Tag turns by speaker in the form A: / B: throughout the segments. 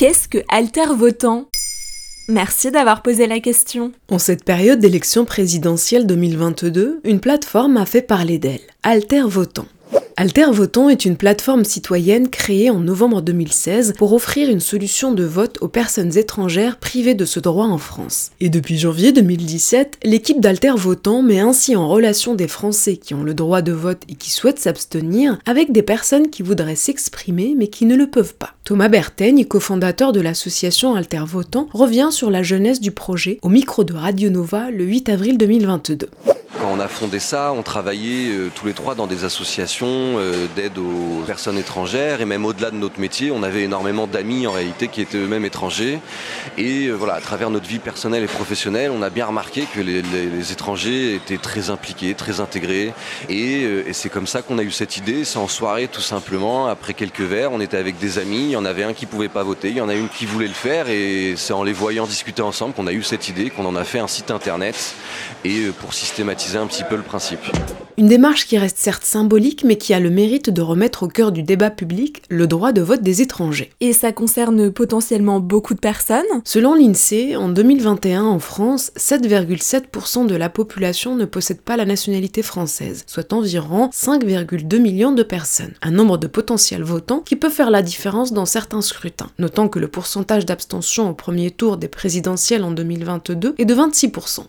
A: Qu'est-ce que Alter Votant? Merci d'avoir posé la question.
B: En cette période d'élection présidentielle 2022, une plateforme a fait parler d'elle, Alter Votant. Alter Votant est une plateforme citoyenne créée en novembre 2016 pour offrir une solution de vote aux personnes étrangères privées de ce droit en France. Et depuis janvier 2017, l'équipe d'Alter Votant met ainsi en relation des Français qui ont le droit de vote et qui souhaitent s'abstenir avec des personnes qui voudraient s'exprimer mais qui ne le peuvent pas. Thomas Bertaigne, cofondateur de l'association Alter Votant, revient sur la jeunesse du projet au micro de Radio Nova le 8 avril 2022.
C: Quand on a fondé ça, on travaillait euh, tous les trois dans des associations euh, d'aide aux personnes étrangères et même au-delà de notre métier, on avait énormément d'amis en réalité qui étaient eux-mêmes étrangers. Et euh, voilà, à travers notre vie personnelle et professionnelle, on a bien remarqué que les, étrangers étaient très impliqués, très intégrés. Et, c'est comme ça qu'on a eu cette idée. C'est en soirée tout simplement, après quelques verres, on était avec des amis, il y en avait un qui pouvait pas voter, il y en a une qui voulait le faire et c'est en les voyant discuter ensemble qu'on a eu cette idée, qu'on en a fait un site internet et pour systématiser un petit peu le principe.
B: Une démarche qui reste certes symbolique, mais qui a le mérite de remettre au cœur du débat public le droit de vote des étrangers.
A: Et ça concerne potentiellement beaucoup de personnes?
B: Selon l'INSEE, en 2021 en France, 7,7% de la population ne possède pas la nationalité française, soit environ 5,2 millions de personnes. Un nombre de potentiels votants qui peut faire la différence dans certains scrutins, notant que le pourcentage d'abstention au premier tour des présidentielles en 2022 est de 26%.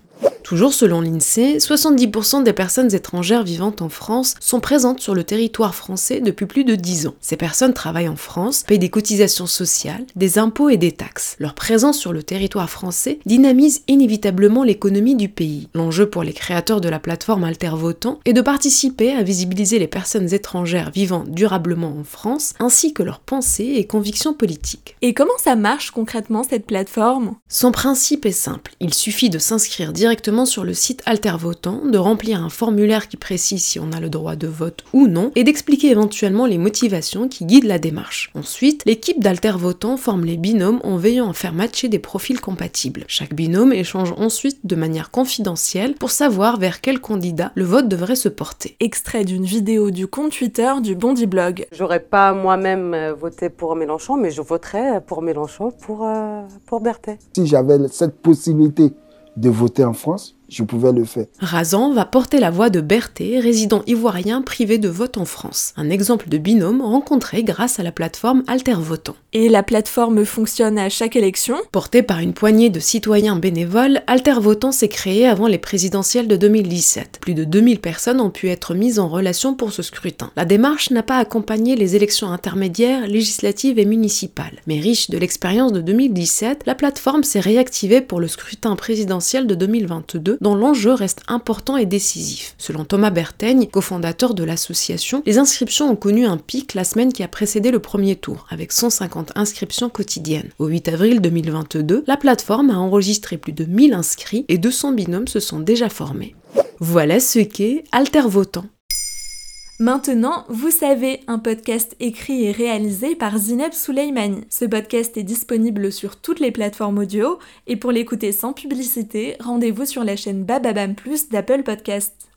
B: Toujours selon l'INSEE, 70% des personnes étrangères vivant en France sont présentes sur le territoire français depuis plus de 10 ans. Ces personnes travaillent en France, payent des cotisations sociales, des impôts et des taxes. Leur présence sur le territoire français dynamise inévitablement l'économie du pays. L'enjeu pour les créateurs de la plateforme Alter Votant est de participer à visibiliser les personnes étrangères vivant durablement en France, ainsi que leurs pensées et convictions politiques.
A: Et comment ça marche concrètement cette plateforme?
B: Son principe est simple, il suffit de s'inscrire directement sur le site Altervotant, de remplir un formulaire qui précise si on a le droit de vote ou non, et d'expliquer éventuellement les motivations qui guident la démarche. Ensuite, l'équipe d'Altervotant forme les binômes en veillant à faire matcher des profils compatibles. Chaque binôme échange ensuite de manière confidentielle pour savoir vers quel candidat le vote devrait se porter.
A: Extrait d'une vidéo du compte Twitter du Bondi Blog.
D: J'aurais pas moi-même euh, voté pour Mélenchon, mais je voterais pour Mélenchon pour, euh, pour Berthet.
E: Si j'avais cette possibilité de voter en France, je pouvais le faire.
B: Razan va porter la voix de Berthet, résident ivoirien privé de vote en France. Un exemple de binôme rencontré grâce à la plateforme Alter Votant.
A: Et la plateforme fonctionne à chaque élection?
B: Portée par une poignée de citoyens bénévoles, Alter Votant s'est créé avant les présidentielles de 2017. Plus de 2000 personnes ont pu être mises en relation pour ce scrutin. La démarche n'a pas accompagné les élections intermédiaires, législatives et municipales. Mais riche de l'expérience de 2017, la plateforme s'est réactivée pour le scrutin présidentiel de 2022 dont l'enjeu reste important et décisif. Selon Thomas Bertaigne, cofondateur de l'association, les inscriptions ont connu un pic la semaine qui a précédé le premier tour, avec 150 inscriptions quotidiennes. Au 8 avril 2022, la plateforme a enregistré plus de 1000 inscrits et 200 binômes se sont déjà formés. Voilà ce qu'est Alter Votant.
A: Maintenant, vous savez, un podcast écrit et réalisé par Zineb Souleimani. Ce podcast est disponible sur toutes les plateformes audio et pour l'écouter sans publicité, rendez-vous sur la chaîne Bababam Plus d'Apple Podcast.